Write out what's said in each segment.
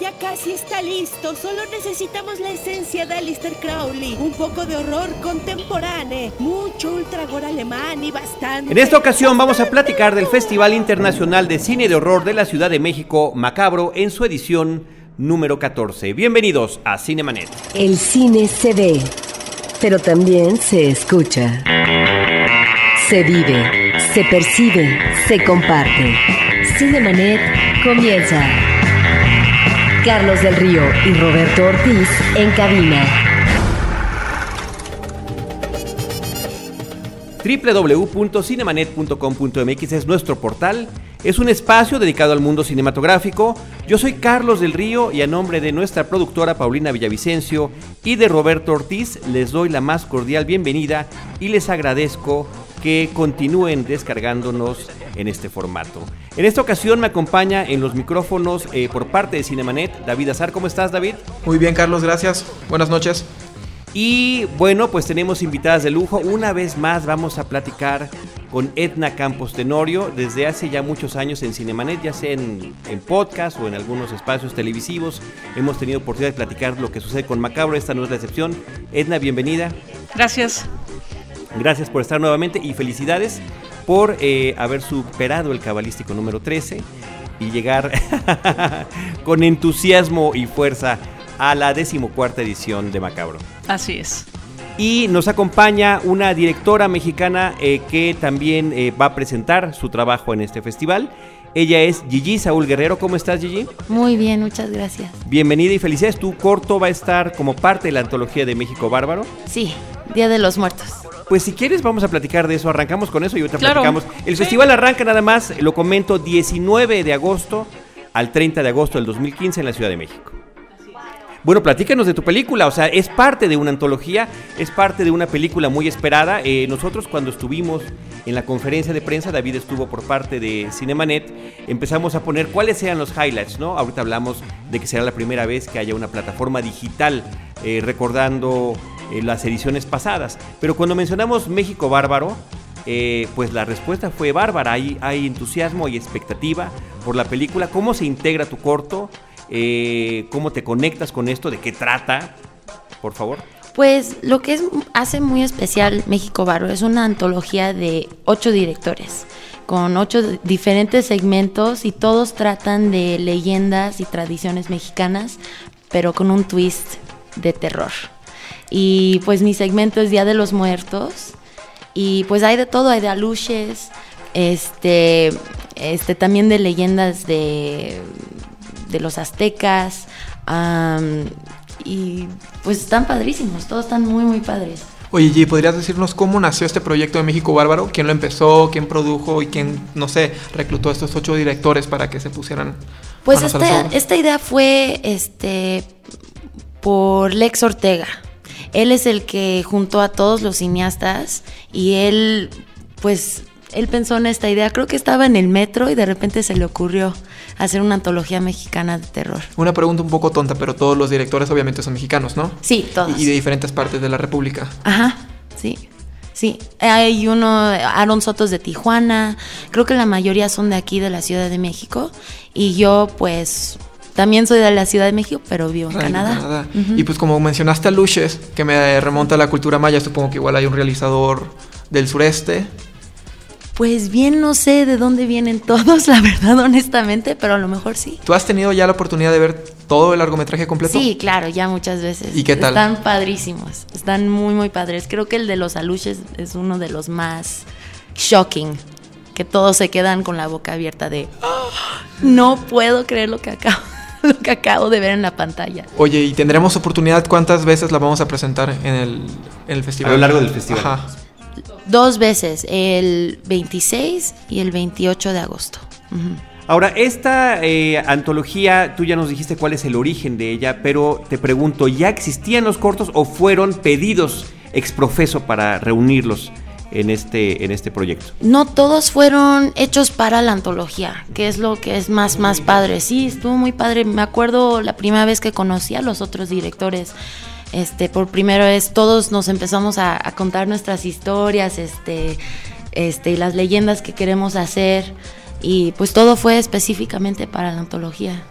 ya casi está listo. Solo necesitamos la esencia de Alistair Crowley. Un poco de horror contemporáneo, mucho ultragor alemán y bastante. En esta ocasión vamos a platicar del Festival Internacional de Cine de Horror de la Ciudad de México, Macabro, en su edición número 14. Bienvenidos a Cinemanet. El cine se ve, pero también se escucha. Se vive, se percibe, se comparte. Cinemanet comienza. Carlos del Río y Roberto Ortiz en cabina. www.cinemanet.com.mx es nuestro portal. Es un espacio dedicado al mundo cinematográfico. Yo soy Carlos del Río y a nombre de nuestra productora Paulina Villavicencio y de Roberto Ortiz les doy la más cordial bienvenida y les agradezco que continúen descargándonos en este formato. En esta ocasión me acompaña en los micrófonos eh, por parte de Cinemanet David Azar. ¿Cómo estás, David? Muy bien, Carlos, gracias. Buenas noches. Y bueno, pues tenemos invitadas de lujo. Una vez más vamos a platicar con Edna Campos Tenorio desde hace ya muchos años en Cinemanet, ya sea en, en, podcast o en algunos espacios televisivos. Hemos tenido oportunidad de platicar lo que sucede con Macabro, esta no es la excepción. Edna, bienvenida. Gracias. Gracias por estar nuevamente y felicidades por eh, haber superado el cabalístico número 13 y llegar con entusiasmo y fuerza a la decimocuarta edición de Macabro. Así es. Y nos acompaña una directora mexicana eh, que también eh, va a presentar su trabajo en este festival. Ella es Gigi Saúl Guerrero. ¿Cómo estás, Gigi? Muy bien, muchas gracias. Bienvenida y felicidades. Tu corto va a estar como parte de la antología de México Bárbaro. Sí, Día de los Muertos. Pues si quieres vamos a platicar de eso, arrancamos con eso y ahorita claro. platicamos. El sí. festival arranca nada más, lo comento, 19 de agosto al 30 de agosto del 2015 en la Ciudad de México. Bueno, platícanos de tu película, o sea, es parte de una antología, es parte de una película muy esperada. Eh, nosotros cuando estuvimos en la conferencia de prensa, David estuvo por parte de Cinemanet, empezamos a poner cuáles eran los highlights, ¿no? Ahorita hablamos de que será la primera vez que haya una plataforma digital eh, recordando eh, las ediciones pasadas. Pero cuando mencionamos México Bárbaro, eh, pues la respuesta fue bárbara. Hay, entusiasmo y expectativa por la película. ¿Cómo se integra tu corto? Eh, ¿Cómo te conectas con esto? ¿De qué trata? Por favor. Pues lo que es, hace muy especial México Bárbaro es una antología de ocho directores con ocho diferentes segmentos y todos tratan de leyendas y tradiciones mexicanas, pero con un twist de terror. Y pues mi segmento es Día de los Muertos. Y pues hay de todo, hay de aluches, este, este también de leyendas de, de los aztecas. Um, y pues están padrísimos, todos están muy, muy padres. Oye, G, ¿podrías decirnos cómo nació este proyecto de México Bárbaro? ¿Quién lo empezó? ¿Quién produjo? ¿Y quién, no sé, reclutó a estos ocho directores para que se pusieran? Pues esta, esta idea fue este por Lex Ortega. Él es el que juntó a todos los cineastas y él, pues, él pensó en esta idea. Creo que estaba en el metro y de repente se le ocurrió hacer una antología mexicana de terror. Una pregunta un poco tonta, pero todos los directores obviamente son mexicanos, ¿no? Sí, todos. Y de diferentes partes de la República. Ajá, sí. Sí, hay uno, Aaron Sotos de Tijuana, creo que la mayoría son de aquí, de la Ciudad de México, y yo pues también soy de la Ciudad de México, pero vivo en Ay, Canadá. Canadá. Uh -huh. Y pues como mencionaste a Luches, que me remonta a la cultura maya, supongo que igual hay un realizador del sureste. Pues bien, no sé de dónde vienen todos, la verdad, honestamente, pero a lo mejor sí. ¿Tú has tenido ya la oportunidad de ver todo el largometraje completo? Sí, claro, ya muchas veces. ¿Y qué tal? Están padrísimos, están muy, muy padres. Creo que el de los aluches es uno de los más shocking, que todos se quedan con la boca abierta de, oh, no puedo creer lo que acabo lo que acabo de ver en la pantalla. Oye, ¿y tendremos oportunidad cuántas veces la vamos a presentar en el, en el festival? A lo largo del festival. Ajá. Dos veces, el 26 y el 28 de agosto. Uh -huh. Ahora, esta eh, antología, tú ya nos dijiste cuál es el origen de ella, pero te pregunto, ¿ya existían los cortos o fueron pedidos exprofeso para reunirlos? En este, en este proyecto? No todos fueron hechos para la antología, que es lo que es más, más padre. Sí, estuvo muy padre. Me acuerdo la primera vez que conocí a los otros directores. Este, por primera vez todos nos empezamos a, a contar nuestras historias, este, este, y las leyendas que queremos hacer. Y pues todo fue específicamente para la antología.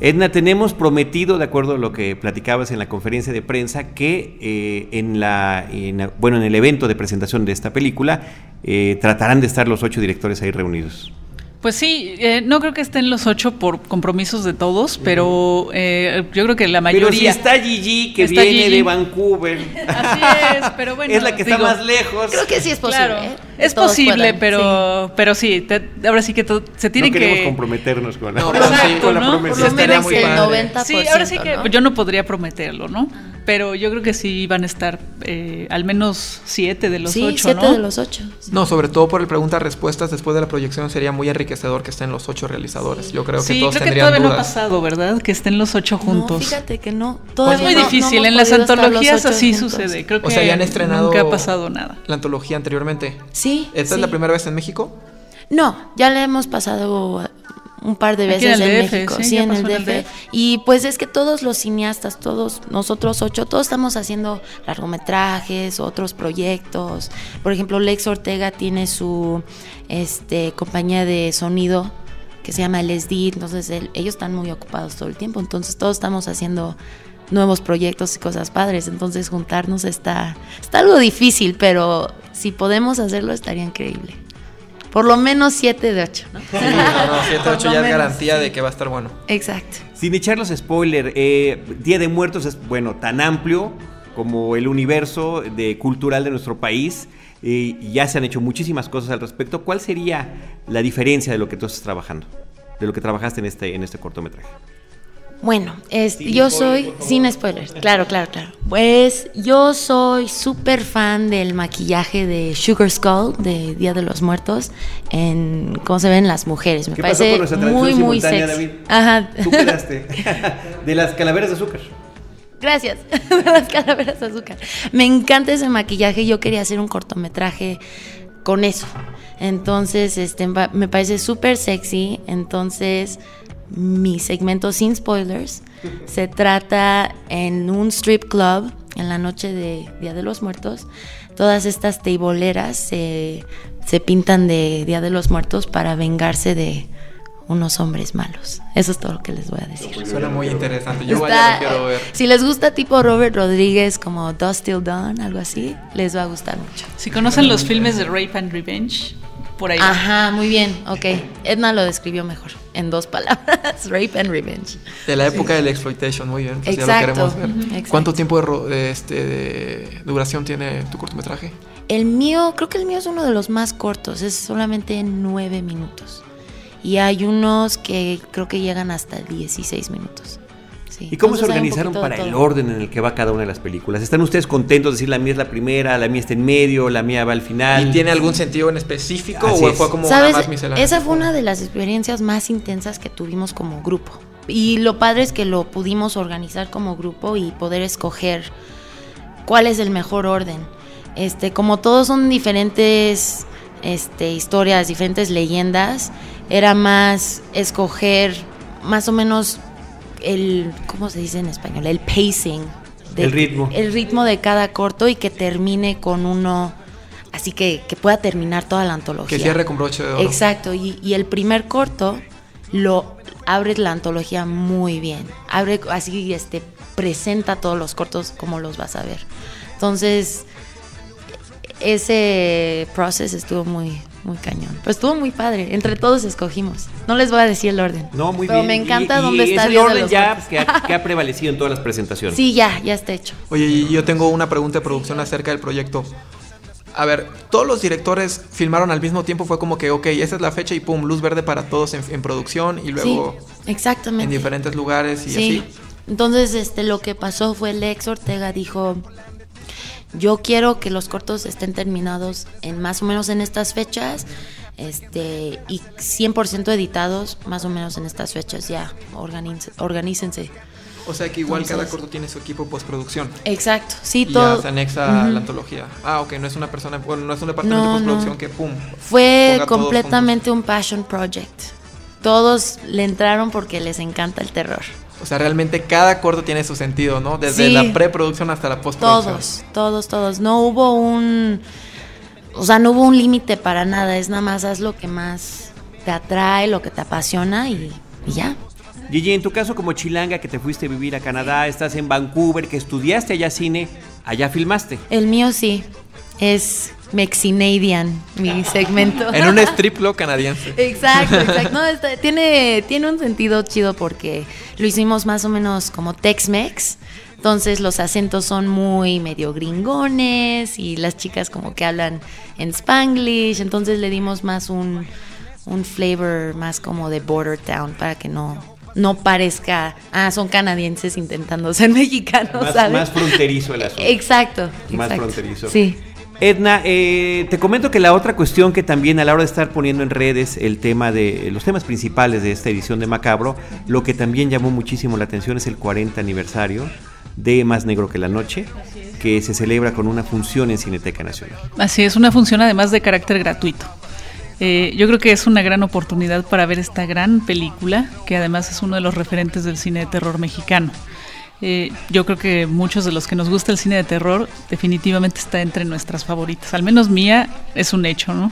Edna, tenemos prometido, de acuerdo a lo que platicabas en la conferencia de prensa, que eh, en la, bueno, en el evento de presentación de esta película eh, tratarán de estar los ocho directores ahí reunidos. Pues sí, eh, no creo que estén los ocho por compromisos de todos, pero eh, yo creo que la mayoría. Pero si está Gigi, que viene de Vancouver. Así es, pero bueno. es la que está más lejos. Creo que sí es posible. ¿eh? Es posible, pero sí, pero sí ahora sí que se tiene no que. queremos comprometernos con, no, con la promesa. Por lo menos el 90%. Sí, ahora sí que yo no podría prometerlo, ¿no? Pero yo creo que sí van a estar eh, al menos siete de los ocho, siete de los ocho. No, sobre todo por el pregunta-respuestas después de la proyección sería muy enriquecedor que estén los ocho realizadores. Yo creo que todos creo que todavía no ha pasado, ¿verdad? Que estén los ocho juntos. No, fíjate que no. es muy difícil. en las antologías así sucede. Creo que o sea, ya han estrenado nunca ha pasado nada. La antología anteriormente. Sí. ¿Esta es la primera vez en México? No, ya le hemos pasado un par de veces en, México, sí, en el DF. Y pues es que todos los cineastas, todos nosotros ocho, todos estamos haciendo largometrajes, otros proyectos. Por ejemplo, Lex Ortega tiene su este, compañía de sonido que se llama LSD, entonces ellos están muy ocupados todo el tiempo, entonces todos estamos haciendo nuevos proyectos y cosas padres, entonces juntarnos está, está algo difícil, pero si podemos hacerlo estaría increíble. Por lo menos 7 de 8. ¿no? Sí, no, 7 de 8 ya es garantía de que va a estar bueno. Exacto. Sin echarlos spoiler, eh, Día de Muertos es, bueno, tan amplio como el universo de, cultural de nuestro país. Eh, ya se han hecho muchísimas cosas al respecto. ¿Cuál sería la diferencia de lo que tú estás trabajando? De lo que trabajaste en este, en este cortometraje. Bueno, yo soy, sin spoilers, claro, claro, claro. Pues yo soy súper fan del maquillaje de Sugar Skull de Día de los Muertos en cómo se ven las mujeres. Me parece muy, muy sexy. David? Ajá. Tú quedaste de las calaveras de azúcar. Gracias, de las calaveras de azúcar. Me encanta ese maquillaje. Yo quería hacer un cortometraje con eso. Entonces, este, me parece súper sexy. Entonces mi segmento sin spoilers. Se trata en un strip club en la noche de Día de los Muertos. Todas estas teiboleras se, pintan de Día de los Muertos para vengarse de unos hombres malos. Eso es todo lo que les voy a decir. Suena muy interesante. Yo vaya, quiero ver. Si les gusta tipo Robert Rodríguez como Dust Till Dawn, algo así, les va a gustar mucho. Si conocen los filmes de Rape and Revenge, por ahí. Ajá, muy bien, ok. Edna lo describió mejor, en dos palabras, Rape and Revenge. De la época del exploitation, muy bien. Pues exacto, ya lo queremos ver. ¿Cuánto tiempo de, este, de duración tiene tu cortometraje? El mío, creo que el mío es uno de los más cortos, es solamente nueve minutos. Y hay unos que creo que llegan hasta 16 minutos. ¿Y cómo se organizaron para el orden en el que va cada una de las películas? ¿Están ustedes contentos de decir la mía es la primera, la mía está en medio, la mía va al final? ¿Y tiene algún sentido en específico o fue como ¿Sabes? más miscelánea? Esa fue una de las experiencias más intensas que tuvimos como grupo. Y lo padre es que lo pudimos organizar como grupo y poder escoger cuál es el mejor orden. Este, como todos son diferentes este, historias, diferentes leyendas, era más escoger más o menos el, ¿cómo se dice en español? El pacing. el ritmo. El ritmo de cada corto y que termine con uno, así que, que pueda terminar toda la antología. Que cierre con broche de oro. Exacto, y, y el primer corto lo abre la antología muy bien. Abre así, este, presenta todos los cortos como los vas a ver. Entonces, ese proceso estuvo muy, muy cañón. Pues estuvo muy padre. Entre todos escogimos. No les voy a decir el orden. No, muy pero bien. me encanta y, dónde está el orden ya que ha, prevalecido en todas las presentaciones. Sí, ya, ya está hecho. Oye, yo tengo una pregunta de producción acerca del proyecto. A ver, todos los directores filmaron al mismo tiempo, fue como que, ok, esa es la fecha y pum, luz verde para todos en, producción y luego exactamente. en diferentes lugares y sí. así. Entonces, este, lo que pasó fue Lex Ortega dijo, yo quiero que los cortos estén terminados en más o menos en estas fechas este y 100% editados más o menos en estas fechas ya organícense o sea que igual cada corto tiene su equipo postproducción. Exacto, sí, y todo. Ya se anexa a la antología. Ah, ok, no es una persona, bueno, no es un departamento de postproducción que pum. Fue completamente un passion project. Todos le entraron porque les encanta el terror. O sea, realmente cada corto tiene su sentido, ¿no? Desde la preproducción hasta la postproducción. Todos, todos, todos. No hubo un. O sea, no hubo un límite para nada. Es nada más haz lo que más te atrae, lo que te apasiona y, ya. Gigi, en tu caso como chilanga que te fuiste a vivir a Canadá, estás en Vancouver, que estudiaste allá cine, allá filmaste. El mío sí, es Mexinadian, mi segmento. en un strip club canadiense. Exacto, exacto. No, tiene, tiene un sentido chido porque lo hicimos más o menos como Tex-Mex. Entonces los acentos son muy medio gringones y las chicas como que hablan en spanglish. Entonces le dimos más un, un flavor más como de border town para que no, no parezca, ah, son canadienses intentando ser mexicanos, más, ¿sabes? Más fronterizo el asunto. Exacto. Más exacto. fronterizo. Sí. Edna, eh, te comento que la otra cuestión que también a la hora de estar poniendo en redes el tema de los temas principales de esta edición de Macabro, lo que también llamó muchísimo la atención es el 40 aniversario de Más Negro que la Noche, que se celebra con una función en Cineteca Nacional. Así es, una función además de carácter gratuito. Eh, yo creo que es una gran oportunidad para ver esta gran película, que además es uno de los referentes del cine de terror mexicano. Eh, yo creo que muchos de los que nos gusta el cine de terror definitivamente está entre nuestras favoritas. Al menos mía es un hecho, ¿no?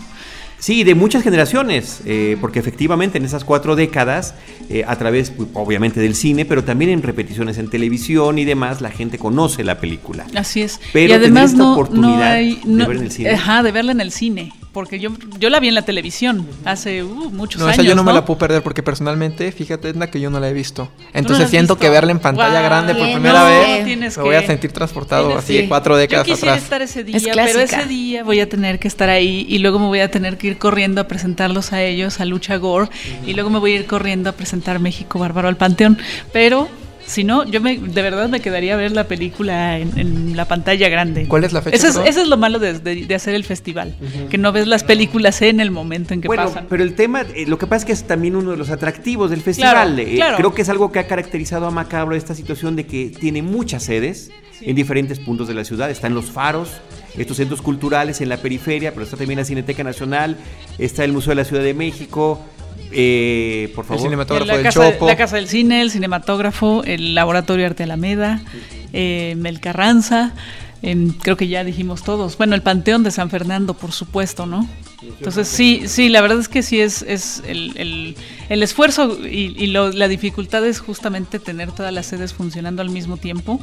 Sí, de muchas generaciones, eh, porque efectivamente en esas cuatro décadas, eh, a través pues, obviamente del cine, pero también en repeticiones en televisión y demás, la gente conoce la película. Así es. Pero y además esta no, oportunidad no hay, de no- ver en el cine. Ajá, de verla en el cine. Porque yo, yo la vi en la televisión hace uh, muchos No, años. esa yo no, me ¿no? la puedo perder porque personalmente, fíjate, Edna, que yo no la he visto. no Entonces has siento visto? que verla en pantalla Guau, grande por primera no, vez tienes me voy a que- sentir transportado Tienes así que- cuatro décadas Yo quisiera atrás. estar ese día, Es pero ese día voy a tener que estar ahí y luego me voy a tener que ir corriendo a presentarlos a ellos, a Lucha Gore, y luego me voy a ir corriendo a presentar México Bárbaro al Panteón. Pero si no, yo me, de verdad me quedaría a ver la película en, en la pantalla grande. ¿Cuál es la fecha, Eso es, perdón? eso es lo malo de, de- de hacer el festival, que no ves las películas en el momento en que bueno, pasan. pero el tema, eh, lo que pasa es que es también uno de los atractivos del festival. Claro, Eh, claro. Creo que es algo que ha caracterizado a Macabro esta situación de que tiene muchas sedes en diferentes puntos de la ciudad. Están los faros, estos centros culturales en la periferia, pero está también la Cineteca Nacional, está el Museo de la Ciudad de México. Eh, por El favor. cinematógrafo la, del casa, Chopo. la Casa del Cine, el Cinematógrafo, el Laboratorio Arte Alameda, eh, el Carranza, em, creo que ya dijimos todos. Bueno, el Panteón de San Fernando, por supuesto, ¿no? Entonces sí, sí, la verdad es que sí es, es el, el- el esfuerzo y, y lo- la dificultad es justamente tener todas las sedes funcionando al mismo tiempo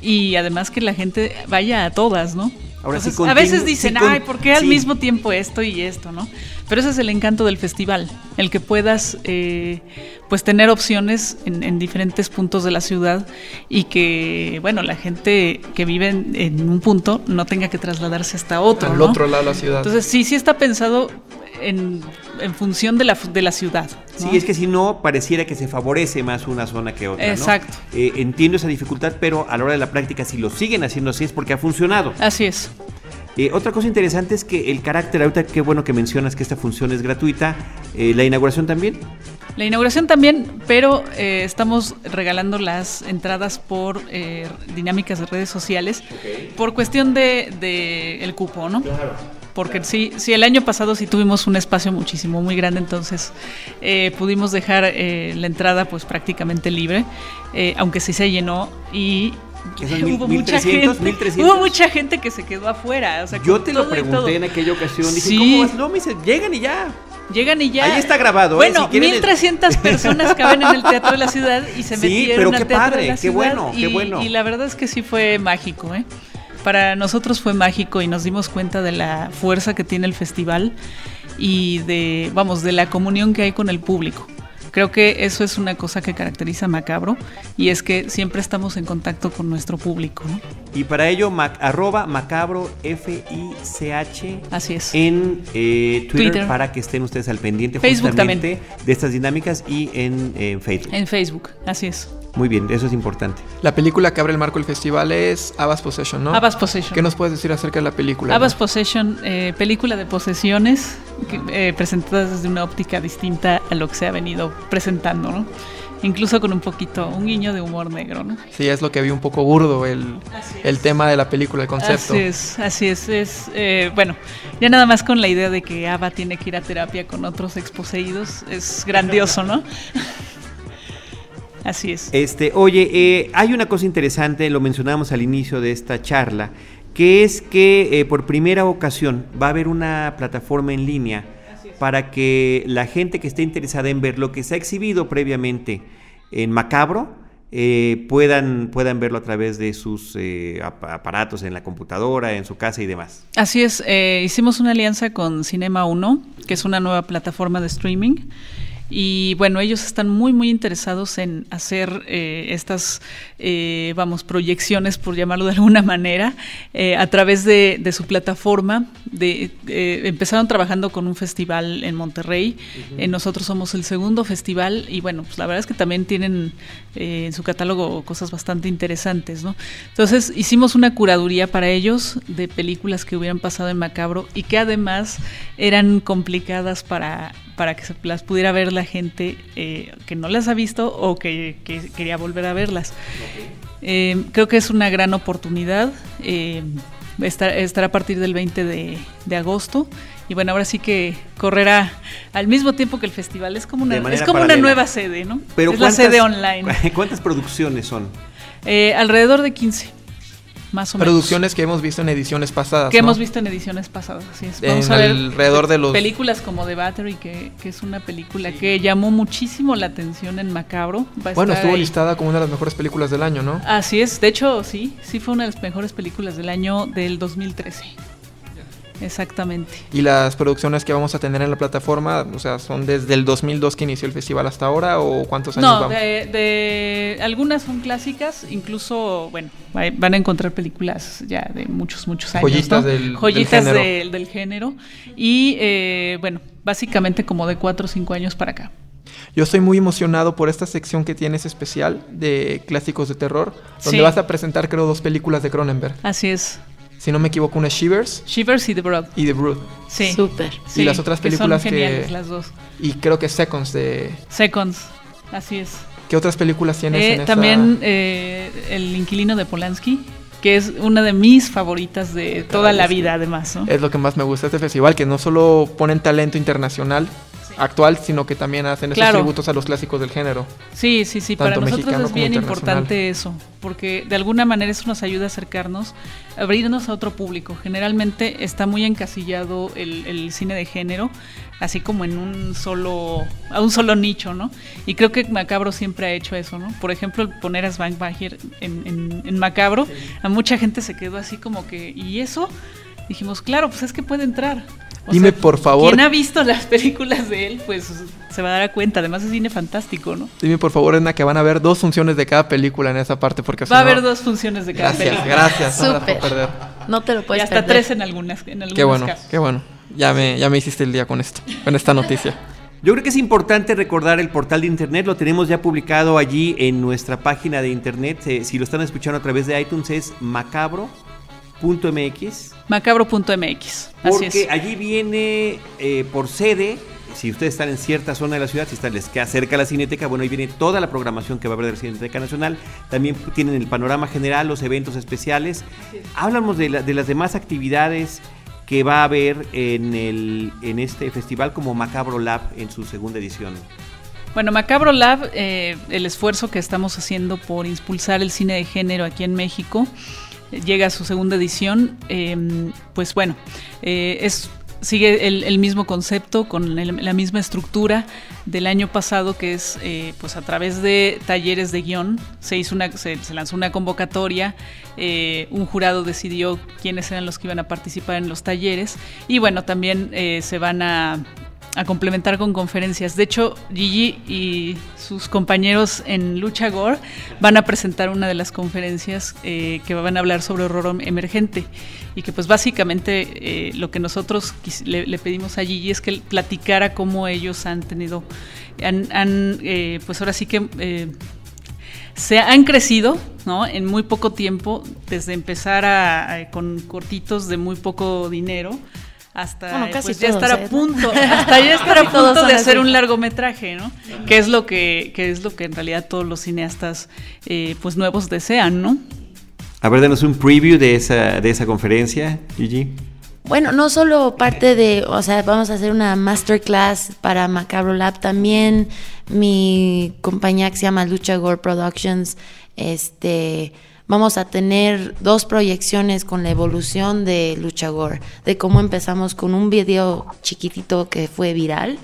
y además que la gente vaya a todas, ¿no? Ahora sí, Entonces, a veces dicen, sí, ay, ¿por qué al sí. mismo tiempo esto y esto, no? Pero ese es el encanto del festival, el que puedas eh, pues tener opciones en, en diferentes puntos de la ciudad y que, bueno, la gente que vive en, en un punto no tenga que trasladarse hasta otro, al ¿no? otro lado de la ciudad. Entonces sí, sí está pensado en, en función de la, de la ciudad. ¿no? Sí, es que si no, pareciera que se favorece más una zona que otra. ¿no? Exacto. Eh, entiendo esa dificultad, pero a la hora de la práctica, si lo siguen haciendo así es porque ha funcionado. Así es. Eh, otra cosa interesante es que el carácter, ahorita qué bueno que mencionas que esta función es gratuita, eh, la inauguración también. La inauguración también, pero eh, estamos regalando las entradas por eh, dinámicas de redes sociales por cuestión de, de el cupo, ¿no? Porque sí, sí, el año pasado sí tuvimos un espacio muchísimo, muy grande, entonces eh, pudimos dejar eh, la entrada pues prácticamente libre, eh, aunque sí se llenó y ¿Qué son, mil- hubo mucha 1300, gente, 1300? hubo mucha gente que se quedó afuera. o sea, Yo te lo pregunté en aquella ocasión, dije, Sí. ¿cómo vas? No, me dice, llegan y ya. Llegan y ya. Ahí está grabado, ¿eh? Bueno, Si quieren- 1300 personas caben en el Teatro de la Ciudad y se Sí, metieron pero al qué Teatro padre, de la qué Ciudad. bueno, y, qué bueno. Y la verdad es que sí fue mágico, ¿eh? Para nosotros fue mágico y nos dimos cuenta de la fuerza que tiene el festival y de, vamos, de la comunión que hay con el público. Creo que eso es una cosa que caracteriza a Macabro y es que siempre estamos en contacto con nuestro público, ¿no? Y para ello, mac- arroba macabro F-I-C-H Así es. en eh, Twitter, Twitter. para que estén ustedes al pendiente Facebook justamente de estas dinámicas y en, en Facebook. En Facebook, así es. Muy bien, eso es importante. La película que abre el marco del festival es Abbas Possession, ¿no? Abbas Possession. ¿Qué nos puedes decir acerca de la película? Abbas? Possession, eh, película de posesiones que, eh, presentadas desde una óptica distinta a lo que se ha venido presentando, ¿no? Incluso con un poquito, un guiño de humor negro, ¿no? Sí, es lo que vi un poco burdo el, el tema de la película, el concepto. Así es, así es. es eh, bueno, ya nada más con la idea de que Ava tiene que ir a terapia con otros exposeídos, es grandioso, ¿no? así es. Este, oye, eh, hay una cosa interesante, lo mencionamos al inicio de esta charla, que es que eh, por primera ocasión va a haber una plataforma en línea para que la gente que esté interesada en ver lo que se ha exhibido previamente en Macabro, eh, puedan, puedan verlo a través de sus eh, aparatos en la computadora, en su casa y demás. Así es, eh, hicimos una alianza con Cinema 1, que es una nueva plataforma de streaming. Y bueno, ellos están muy, muy interesados en hacer eh, estas, eh, vamos, proyecciones, por llamarlo de alguna manera, eh, a través de, su plataforma. De, empezaron trabajando con un festival en Monterrey. nosotros somos el segundo festival y bueno, pues la verdad es que también tienen en su catálogo cosas bastante interesantes, ¿no? Entonces hicimos una curaduría para ellos de películas que hubieran pasado en Macabro y que además eran complicadas para para que se las pudiera ver la gente eh, que no las ha visto o que, quería volver a verlas. Eh, creo que es una gran oportunidad. Eh, estar, a partir del 20 de, agosto. Y bueno, ahora sí que correrá al mismo tiempo que el festival. Es como una, es como una nueva sede, ¿no? Pero es la sede online. ¿Cuántas producciones son? alrededor de 15 Producciones que hemos visto en ediciones pasadas. Que hemos visto en ediciones pasadas, así es. Vamos a ver alrededor de los... películas como The Battery, que, que es una película que llamó muchísimo la atención en Macabro. bueno, estuvo listada como una de las mejores películas del año, ¿no? Así es, de hecho, sí, sí fue una de las mejores películas del año del 2013. Exactamente. ¿Y las producciones que vamos a tener en la plataforma, o sea, son desde el 2002 que inició el festival hasta ahora o cuántos años no, De, algunas son clásicas, incluso, bueno, van a encontrar películas ya de muchos, muchos años. Joyitas, del, Joyitas del, del, género. Y, eh, bueno, básicamente como de 4 o 5 años para acá. Yo estoy muy emocionado por esta sección que tienes especial de clásicos de terror, donde vas a presentar, creo, dos películas de Cronenberg. Así es si no me equivoco, una Shivers. Shivers y The Brood. Y The Brood. Sí. Súper. y las otras películas que, son geniales, las dos. Y creo que Seconds de... Seconds, así es. ¿Qué otras películas tienes eh, en También eh, El Inquilino de Polanski, que es una de mis favoritas de toda la vida, además. Es lo que más me gusta de este festival, que no solo ponen talento internacional, actual, sino que también hacen esos tributos a los clásicos del género. Sí, sí, sí, para nosotros es bien importante eso, porque de alguna manera eso nos ayuda a acercarnos, a abrirnos a otro público. Generalmente está muy encasillado el, cine de género, así como en un solo, a un solo nicho, ¿no? Y creo que Macabro siempre ha hecho eso, ¿no? Por ejemplo, poner a Svank Bajer en, en Macabro, a mucha gente se quedó así como que, ¿y eso? Dijimos, claro, pues es que puede entrar. Dime por favor. Quien ha visto las películas de él, pues se va a dar cuenta. Además es cine fantástico, ¿no? Dime por favor, Edna, que van a ver dos funciones de cada película en esa parte. porque Va a haber dos funciones de cada película. Gracias, gracias. No, no te lo puedes Y hasta tres en algunas, en algunos Qué bueno, qué bueno. Ya me, ya me hiciste el día con esto, con esta noticia. Yo creo que es importante recordar el portal de internet, lo tenemos ya publicado allí en nuestra página de internet. Eh, si lo están escuchando a través de iTunes es macabro .mx. Macabro.mx. Porque allí viene eh, por sede, si ustedes están en cierta zona de la ciudad, si están, les queda cerca la Cineteca, bueno, ahí viene toda la programación que va a haber de la Cineteca Nacional. También tienen el panorama general, los eventos especiales. Hablamos de, de las demás actividades que va a haber en, el, en este festival como Macabro Lab en su segunda edición. Bueno, Macabro Lab, eh, el esfuerzo que estamos haciendo por impulsar el cine de género aquí en México, llega a su segunda edición, em, pues bueno, eh, es sigue el, mismo concepto con la misma estructura del año pasado que es eh, pues a través de talleres de guion se hizo una se, lanzó una convocatoria eh, un jurado decidió quiénes eran los que iban a participar en los talleres y bueno también se van a a complementar con conferencias. De hecho, Gigi y sus compañeros en Lucha Gore van a presentar una de las conferencias eh, que van a hablar sobre horror emergente y que pues básicamente eh, lo que nosotros le, pedimos a Gigi es que platicara cómo ellos han tenido, han, eh, pues ahora sí que se han crecido, ¿no? En muy poco tiempo, desde empezar con cortitos de muy poco dinero hasta pues, ya estar a ¿eh? punto, hasta ya estar a punto de hacer un largometraje, ¿no? Que es lo que, que es lo que en realidad todos los cineastas eh, pues nuevos desean, ¿no? A ver, denos un preview de esa, de esa conferencia, Gigi. Bueno, no solo parte de, o sea, vamos a hacer una masterclass para Macabro Lab, también mi compañía que se llama Lucha Gore Productions, este vamos a tener dos proyecciones con la evolución de Luchagor, de cómo empezamos con un video chiquitito que fue viral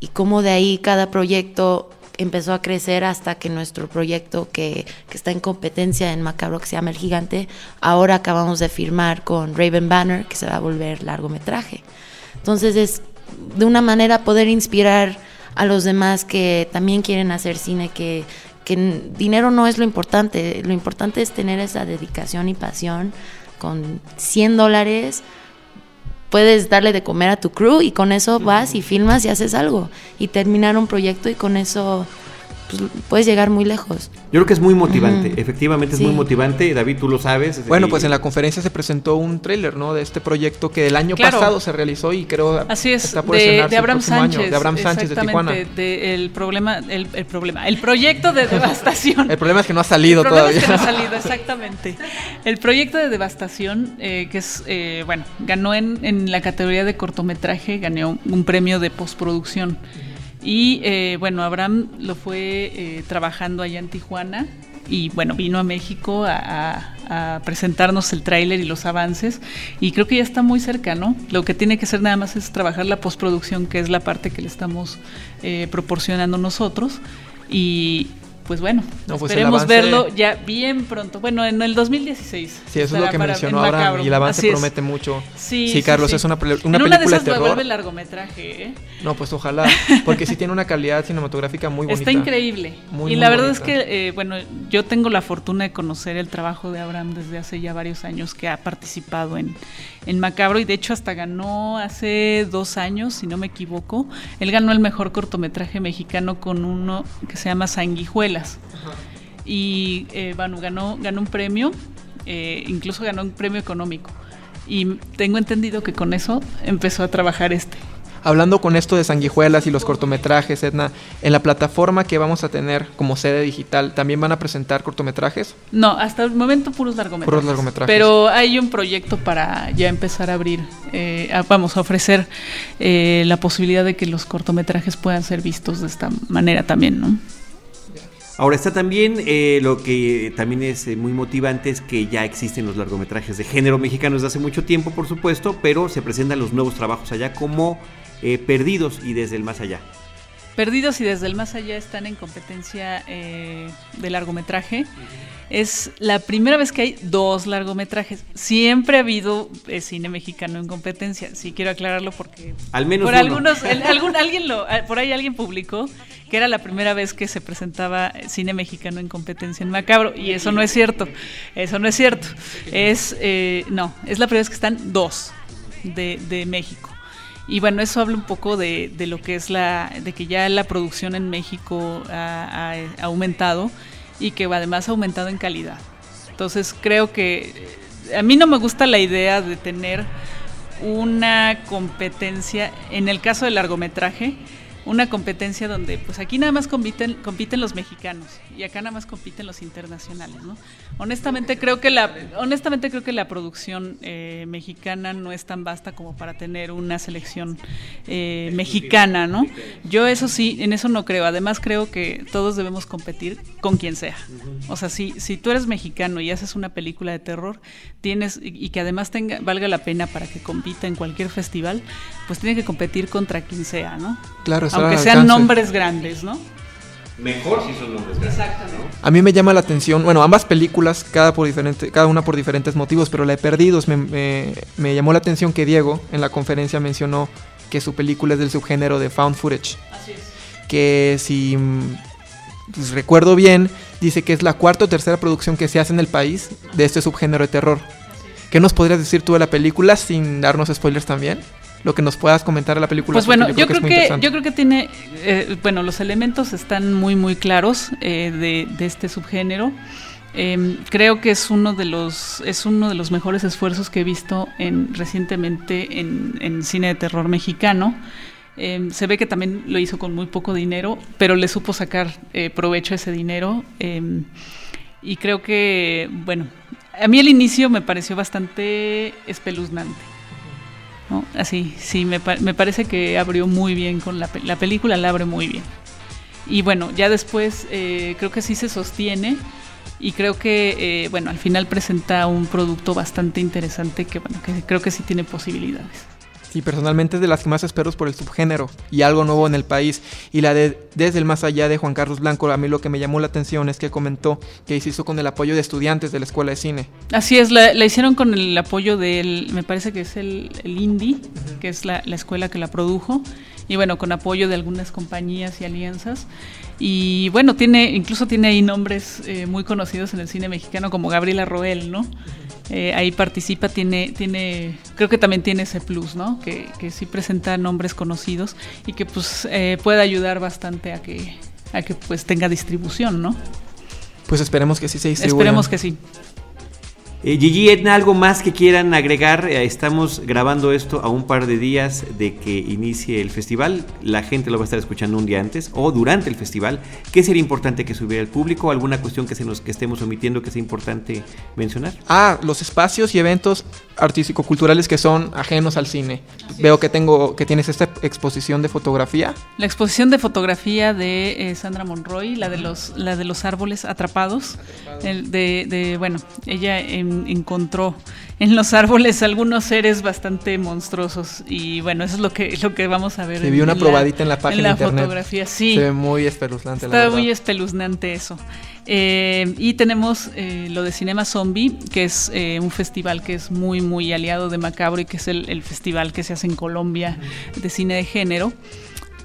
y cómo de ahí cada proyecto empezó a crecer hasta que nuestro proyecto que, que, está en competencia en Macabro, que se llama El Gigante, ahora acabamos de firmar con Raven Banner, que se va a volver largometraje. Entonces es de una manera poder inspirar a los demás que también quieren hacer cine, que, que dinero no es lo importante, lo importante es tener esa dedicación y pasión. Con 100 dólares puedes darle de comer a tu crew y con eso vas y filmas y haces algo y terminar un proyecto y con eso pues, puedes llegar muy lejos. Yo creo que es muy motivante, efectivamente es muy motivante, David, tú lo sabes. Bueno, pues en la conferencia se presentó un tráiler, ¿no? De este proyecto que el año pasado se realizó y creo Así es, está por de, de Abraham Sánchez, de Abraham Sánchez de Tijuana. De, el problema, el, el, problema, el proyecto de devastación. el problema es que no ha salido el todavía. Es que no ha salido, exactamente. El proyecto de devastación, eh, que es, eh, bueno, ganó en, en la categoría de cortometraje, ganó un premio de postproducción. Y eh, bueno, Abraham lo fue eh, trabajando allá en Tijuana y bueno, vino a México a, presentarnos el tráiler y los avances y creo que ya está muy cerca, ¿no? Lo que tiene que hacer nada más es trabajar la postproducción, que es la parte que le estamos eh, proporcionando nosotros y pues bueno, pues esperemos verlo ya bien pronto. Bueno, en el 2016. Sí, eso es lo que mencionó ahora y el avance promete mucho. Sí, Carlos, es una, una película de, terror. vuelve largometraje, ¿eh? No, pues ojalá, porque sí tiene una calidad cinematográfica muy bonita. Está increíble. y la verdad es que, eh, bueno, yo tengo la fortuna de conocer el trabajo de Abraham desde hace ya varios años que ha participado en, en Macabro y de hecho hasta ganó hace dos años, si no me equivoco. Él ganó el mejor cortometraje mexicano con uno que se llama Y eh, bueno, ganó, ganó un premio, eh, incluso ganó un premio económico. Y tengo entendido que con eso empezó a trabajar este hablando con esto de sanguijuelas y los cortometrajes, Edna, en la plataforma que vamos a tener como sede digital, ¿también van a presentar cortometrajes? No, hasta el momento puros largometrajes. Puros largometrajes. Pero hay un proyecto para ya empezar a abrir, eh, vamos a ofrecer eh, la posibilidad de que los cortometrajes puedan ser vistos de esta manera también, ¿no? Ahora está también eh, lo que también es muy motivante es que ya existen los largometrajes de género mexicano desde hace mucho tiempo, por supuesto, pero se presentan los nuevos trabajos allá como eh, Perdidos y Desde el Más Allá. Perdidos y Desde el Más Allá están en competencia eh, de largometraje. Es la primera vez que hay dos largometrajes. Siempre ha habido eh, cine mexicano en competencia. Sí quiero aclararlo porque al menos por algunos, algún, alguien lo, por ahí alguien publicó que era la primera vez que se presentaba cine mexicano en competencia en Macabro y eso no es cierto. Eso no es cierto. Es no, es la primera vez que están dos de, de México. Y bueno, eso habla un poco de, de, lo que es la, de que ya la producción en México ha, aumentado y que además ha aumentado en calidad. Entonces creo que a mí no me gusta la idea de tener una competencia, en el caso del largometraje, una competencia donde pues aquí nada más compiten, compiten los mexicanos y acá nada más compiten los internacionales, ¿no? Honestamente creo que la, honestamente creo que la producción eh, mexicana no es tan vasta como para tener una selección eh, mexicana, ¿no? Yo eso sí, en eso no creo. Además creo que todos debemos competir con quien sea. O sea, si, si tú eres mexicano y haces una película de terror, tienes y que además tenga valga la pena para que compita en cualquier festival, pues tiene que competir contra quien sea, ¿no? Claro, aunque sean nombres grandes, ¿no? Mejor si son nombres grandes. Exactamente. A mí me llama la atención, bueno, ambas películas, cada, por diferente, cada una por diferentes motivos, pero la he perdido. Me, me, llamó la atención que Diego en la conferencia mencionó que su película es del subgénero de found footage. Así es. Que si pues, recuerdo bien, dice que es la cuarta o tercera producción que se hace en el país de este subgénero de terror. ¿Qué nos podrías decir tú de la película sin darnos spoilers también? Lo que nos puedas comentar de la película. Pues bueno, yo creo, que, yo creo que tiene, eh, bueno, los elementos están muy muy claros eh, de, de, este subgénero. Em, creo que es uno de los es uno de los mejores esfuerzos que he visto en, recientemente en, en cine de terror mexicano. Em, se ve que también lo hizo con muy poco dinero, pero le supo sacar eh, provecho a ese dinero. Em, y creo que, bueno, a mí el inicio me pareció bastante espeluznante. Así, sí, me, me, parece que abrió muy bien con la, la película, la abre muy bien. Y bueno, ya después eh, creo que sí se sostiene y creo que, eh, bueno, al final presenta un producto bastante interesante que, bueno, que creo que sí tiene posibilidades. Sí, personalmente es de las que más espero por el subgénero y algo nuevo en el país. Y la de Desde el Más Allá de Juan Carlos Blanco, a mí lo que me llamó la atención es que comentó que se hizo con el apoyo de estudiantes de la Escuela de Cine. Así es, la, hicieron con el apoyo del, me parece que es el, el INDI, que es la, la escuela que la produjo y bueno, con apoyo de algunas compañías y alianzas. Y bueno, tiene, incluso tiene ahí nombres eh, muy conocidos en el cine mexicano como Gabriela Roel, ¿no? Eh, ahí participa, tiene, tiene, creo que también tiene ese plus, ¿no? Que, que sí presenta nombres conocidos y que pues eh, puede ayudar bastante a que, a que pues tenga distribución, ¿no? Pues esperemos que sí se distribuya. Esperemos que sí. Eh, Gigi, Edna, ¿algo más que quieran agregar? Eh, estamos grabando esto a un par de días de que inicie el festival. La gente lo va a estar escuchando un día antes o durante el festival. ¿Qué sería importante que subiera el público? ¿Alguna cuestión que, se nos, que estemos omitiendo que sea importante mencionar? Ah, los espacios y eventos artístico-culturales que son ajenos al cine. Veo que tengo que tienes esta exposición de fotografía. La exposición de fotografía de eh, Sandra Monroy, la de los la de los árboles atrapados, de, de, bueno, ella encontró en los árboles algunos seres bastante monstruosos y bueno, eso es lo que lo que vamos a ver. Se vio una probadita en la página en la fotografía, sí. Se ve muy espeluznante. Está muy espeluznante eso. Eh, y tenemos eh, lo de Cinema Zombie, que es eh, un festival que es muy, muy aliado de Macabro y que es el, el festival que se hace en Colombia de cine de género.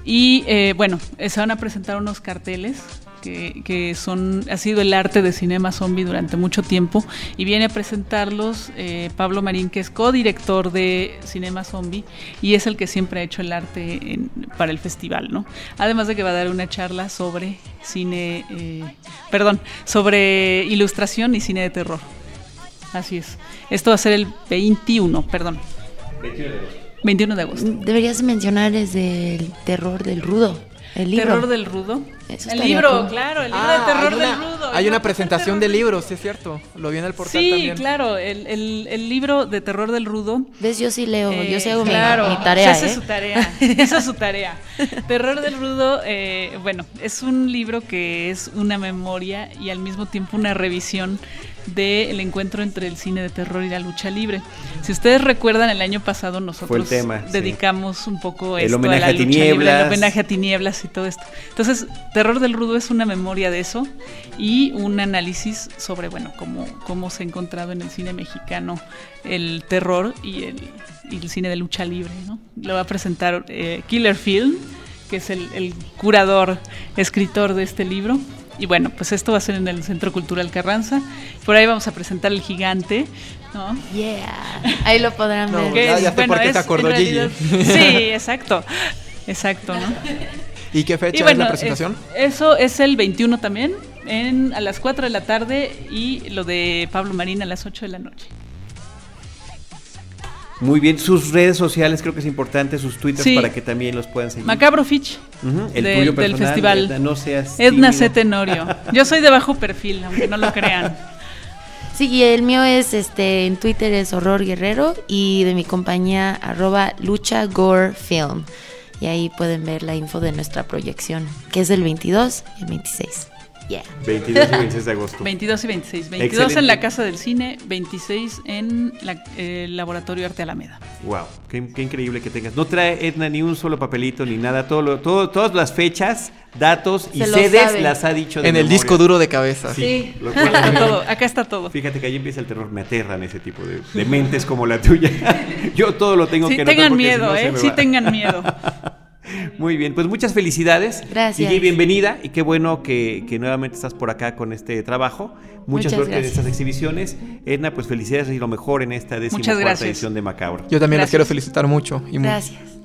Y bueno, se van a presentar unos carteles que, son, ha sido el arte de Cinema Zombie durante mucho tiempo y viene a presentarlos eh, Pablo Marín, que es codirector de Cinema Zombie y es el que siempre ha hecho el arte para el festival, ¿no? Además de que va a dar una charla sobre cine, eh, perdón, sobre ilustración y cine de terror. Así es. Esto va a ser el 21, perdón. 21 de agosto. Deberías mencionar desde el terror del rudo. El libro. Terror del rudo. el libro, claro, el libro de ah, terror del rudo. Hay una presentación de libros, sí es cierto. Lo vi en el portal sí, claro, el, el, libro de terror del rudo. ¿Ves? Yo sí leo, yo sí hago mi, tarea. Esa es ¿eh? su tarea, esa es su tarea. terror del rudo, eh, bueno, es un libro que es una memoria y al mismo tiempo una revisión del encuentro entre el cine de terror y la lucha libre. Si ustedes recuerdan, el año pasado nosotros dedicamos un poco el homenaje a, tinieblas. el homenaje a tinieblas y todo esto. Entonces, Terror del Rudo es una memoria de eso y un análisis sobre, bueno, cómo, cómo se ha encontrado en el cine mexicano el terror y el, el cine de lucha libre. ¿no? Lo va a presentar eh, Killer Film, que es el, el curador, escritor de este libro y bueno, pues esto va a ser en el Centro Cultural Carranza. Por ahí vamos a presentar el gigante, ¿no? Yeah. Ahí lo podrán ver. ya, sé por qué te acordó Gigi. Sí, exacto. Exacto, ¿no? ¿Y qué fecha es la presentación? eso es el 21 también, en, a las 4 de la tarde y lo de Pablo Marín a las 8 de la noche. Muy bien, sus redes sociales creo que es importante, sus twitters para que también los puedan seguir. Macabro Fitch, el tuyo del festival. Edna, no seas Edna C. Tenorio. Yo soy de bajo perfil, aunque no lo crean. Sí, y el mío es este en Twitter es Horror Guerrero y de mi compañía arroba Lucha Gore Film. Y ahí pueden ver la info de nuestra proyección, que es el 22 y el 26. 22 y 26 de agosto. 22 y 26. 22 en la Casa del Cine, 26 en el Laboratorio Arte Alameda. Wow, qué, increíble que tengas. No trae Edna ni un solo papelito ni nada, todo, todo todas las fechas, datos y sedes las ha dicho de En el disco duro de cabeza. Sí, acá, está todo, acá está todo. Fíjate que ahí empieza el terror, me aterran ese tipo de, mentes como la tuya. Yo todo lo tengo sí, que tengan miedo, ¿eh? Sí tengan miedo. Muy bien, pues muchas felicidades. Gracias. Y bienvenida y qué bueno que, nuevamente estás por acá con este trabajo. Muchas suerte en estas exhibiciones. Edna, pues felicidades y lo mejor en esta décima cuarta edición de Macabro. Yo también las quiero felicitar mucho. Y gracias.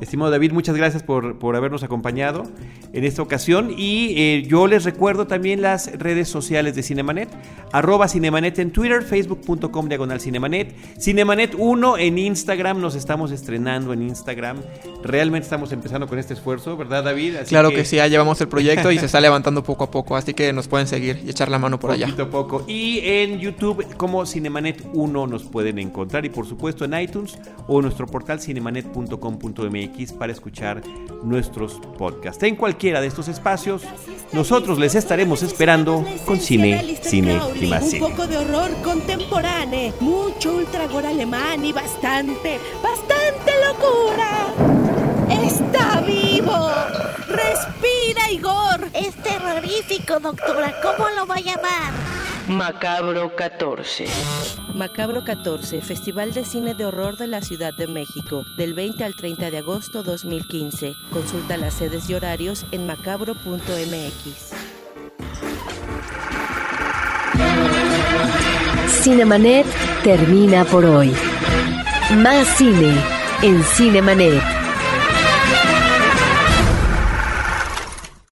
Estimado David, muchas gracias por, por habernos acompañado en esta ocasión. Y eh, yo les recuerdo también las redes sociales de Cinemanet. Arroba Cinemanet en Twitter, facebook.com diagonal Cinemanet. Cinemanet 1 en Instagram, nos estamos estrenando en Instagram. Realmente estamos empezando con este esfuerzo, ¿verdad David? claro que... sí, ya llevamos el proyecto y se está levantando poco a poco. Así que nos pueden seguir y echar la mano por allá. Poquito a poco. Y en YouTube como Cinemanet 1 nos pueden encontrar. Y por supuesto en iTunes o nuestro portal cinemanet.com.mx para escuchar nuestros podcasts. En cualquiera de estos espacios, nosotros les estaremos esperando con cine cine y más Un cine. poco de horror contemporáneo, mucho ultragor alemán y bastante, bastante locura. ¡Está vivo! ¡Respira, Igor! Es terrorífico, doctora. ¿Cómo lo va a llamar? Macabro 14. Macabro 14, Festival de Cine de Horror de la Ciudad de México, del 20 al 30 de agosto 2015. Consulta las sedes y horarios en macabro.mx. Cinemanet termina por hoy. Más cine en Cinemanet.